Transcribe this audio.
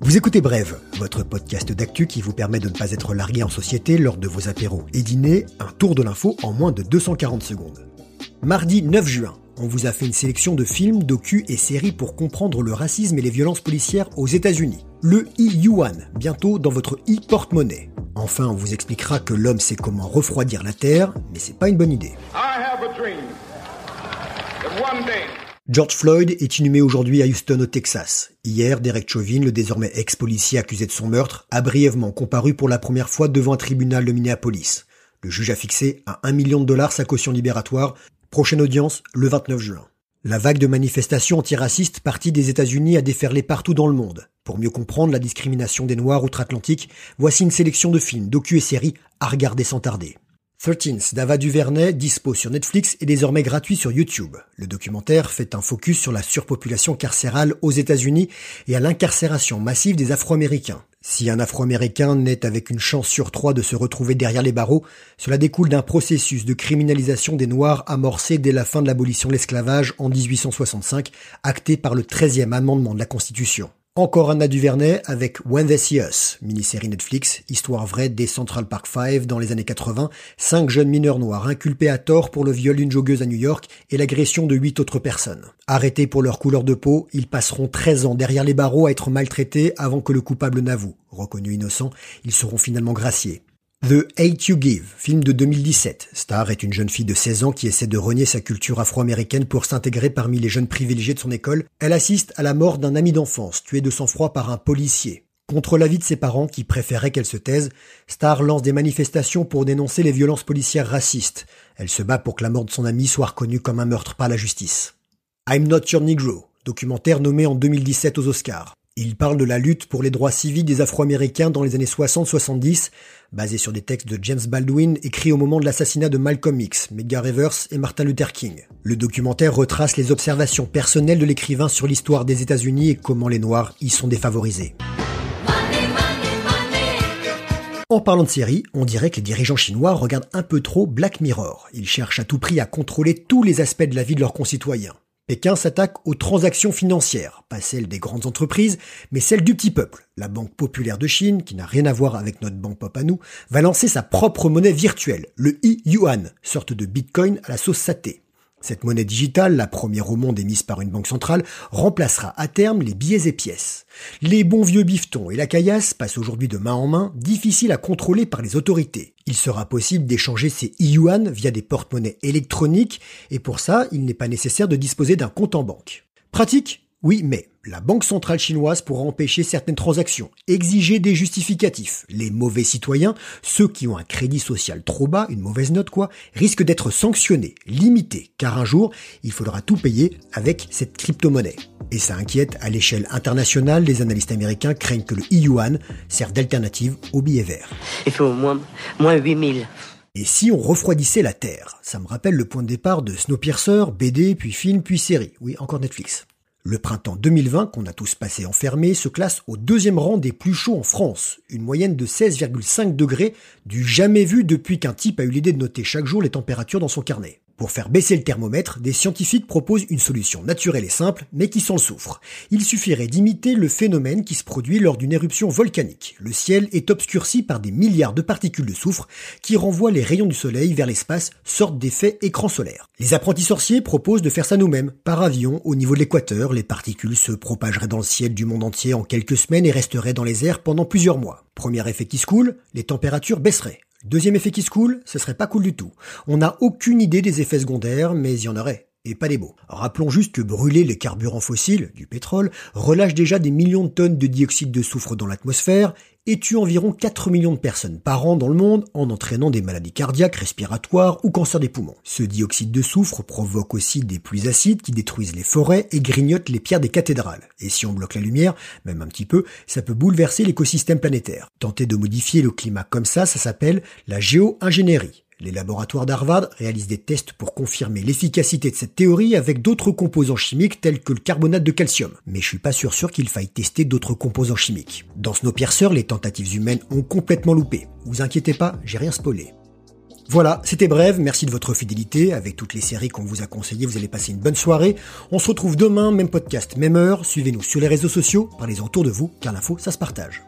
Vous écoutez Brève, votre podcast d'actu qui vous permet de ne pas être largué en société lors de vos apéros et dîners, un tour de l'info en moins de 240 secondes. Mardi 9 juin, on vous a fait une sélection de films, docus et séries pour comprendre le racisme et les violences policières aux États-Unis. Le e-yuan, bientôt dans votre e-porte-monnaie. Enfin, on vous expliquera que l'homme sait comment refroidir la Terre, mais c'est pas une bonne idée. George Floyd est inhumé aujourd'hui à Houston au Texas. Hier, Derek Chauvin, le désormais ex-policier accusé de son meurtre, a brièvement comparu pour la première fois devant un tribunal de Minneapolis. Le juge a fixé à 1 million de dollars sa caution libératoire. Prochaine audience, le 29 juin. La vague de manifestations antiracistes partie des États-Unis a déferlé partout dans le monde. Pour mieux comprendre la discrimination des Noirs outre-Atlantique, voici une sélection de films, docu et séries à regarder sans tarder. 13 d'Ava Duvernay, dispo sur Netflix et désormais gratuit sur YouTube. Le documentaire fait un focus sur la surpopulation carcérale aux États-Unis et à l'incarcération massive des Afro-Américains. Si un Afro-Américain naît avec une chance sur trois de se retrouver derrière les barreaux, cela découle d'un processus de criminalisation des Noirs amorcé dès la fin de l'abolition de l'esclavage en 1865, acté par le 13e amendement de la Constitution. Encore un Duvernay avec When They See Us, mini-série Netflix, histoire vraie des Central Park Five dans les années 80, cinq jeunes mineurs noirs inculpés à tort pour le viol d'une joggeuse à New York et l'agression de huit autres personnes. Arrêtés pour leur couleur de peau, ils passeront 13 ans derrière les barreaux à être maltraités avant que le coupable n'avoue. Reconnus innocents, ils seront finalement graciés. The Hate You Give, film de 2017. Star est une jeune fille de 16 ans qui essaie de renier sa culture afro-américaine pour s'intégrer parmi les jeunes privilégiés de son école. Elle assiste à la mort d'un ami d'enfance, tué de sang-froid par un policier. Contre l'avis de ses parents qui préféraient qu'elle se taise, Star lance des manifestations pour dénoncer les violences policières racistes. Elle se bat pour que la mort de son ami soit reconnue comme un meurtre par la justice. I'm Not Your Negro, documentaire nommé en 2017 aux Oscars. Il parle de la lutte pour les droits civiques des Afro-Américains dans les années 60-70, basé sur des textes de James Baldwin écrits au moment de l'assassinat de Malcolm X, Medgar Evers et Martin Luther King. Le documentaire retrace les observations personnelles de l'écrivain sur l'histoire des États-Unis et comment les Noirs y sont défavorisés. En parlant de série, on dirait que les dirigeants chinois regardent un peu trop Black Mirror. Ils cherchent à tout prix à contrôler tous les aspects de la vie de leurs concitoyens. Pékin s'attaque aux transactions financières, pas celles des grandes entreprises, mais celles du petit peuple. La Banque populaire de Chine, qui n'a rien à voir avec notre banque pop à nous, va lancer sa propre monnaie virtuelle, le e-yuan, sorte de bitcoin à la sauce saté. Cette monnaie digitale, la première au monde émise par une banque centrale, remplacera à terme les billets et pièces. Les bons vieux bifetons et la caillasse passent aujourd'hui de main en main, difficiles à contrôler par les autorités. Il sera possible d'échanger ces yuan via des porte-monnaies électroniques, et pour ça, il n'est pas nécessaire de disposer d'un compte en banque. Pratique oui, mais la Banque centrale chinoise pourra empêcher certaines transactions, exiger des justificatifs. Les mauvais citoyens, ceux qui ont un crédit social trop bas, une mauvaise note quoi, risquent d'être sanctionnés, limités, car un jour, il faudra tout payer avec cette crypto-monnaie. Et ça inquiète à l'échelle internationale, les analystes américains craignent que le yuan serve d'alternative au billet vert. Il faut au moins, moins 8000. Et si on refroidissait la Terre? Ça me rappelle le point de départ de Snowpiercer, BD, puis film, puis série. Oui, encore Netflix. Le printemps 2020, qu'on a tous passé enfermés, se classe au deuxième rang des plus chauds en France, une moyenne de 16,5 degrés, du jamais vu depuis qu'un type a eu l'idée de noter chaque jour les températures dans son carnet. Pour faire baisser le thermomètre, des scientifiques proposent une solution naturelle et simple, mais qui s'en souffre. Il suffirait d'imiter le phénomène qui se produit lors d'une éruption volcanique. Le ciel est obscurci par des milliards de particules de soufre qui renvoient les rayons du soleil vers l'espace, sorte d'effet écran solaire. Les apprentis sorciers proposent de faire ça nous-mêmes. Par avion, au niveau de l'équateur, les particules se propageraient dans le ciel du monde entier en quelques semaines et resteraient dans les airs pendant plusieurs mois. Premier effet qui se coule, les températures baisseraient. Deuxième effet qui se coule, ce serait pas cool du tout. On n'a aucune idée des effets secondaires, mais il y en aurait. Et pas des beaux. Rappelons juste que brûler les carburants fossiles, du pétrole, relâche déjà des millions de tonnes de dioxyde de soufre dans l'atmosphère et tue environ 4 millions de personnes par an dans le monde en entraînant des maladies cardiaques, respiratoires ou cancer des poumons. Ce dioxyde de soufre provoque aussi des pluies acides qui détruisent les forêts et grignotent les pierres des cathédrales. Et si on bloque la lumière, même un petit peu, ça peut bouleverser l'écosystème planétaire. Tenter de modifier le climat comme ça, ça s'appelle la géo-ingénierie. Les laboratoires d'Harvard réalisent des tests pour confirmer l'efficacité de cette théorie avec d'autres composants chimiques tels que le carbonate de calcium. Mais je suis pas sûr sûr qu'il faille tester d'autres composants chimiques. Dans Snowpiercer, les tentatives humaines ont complètement loupé. Vous inquiétez pas, j'ai rien spoilé. Voilà, c'était bref, merci de votre fidélité. Avec toutes les séries qu'on vous a conseillées, vous allez passer une bonne soirée. On se retrouve demain, même podcast, même heure. Suivez-nous sur les réseaux sociaux, parlez autour de vous, car l'info, ça se partage.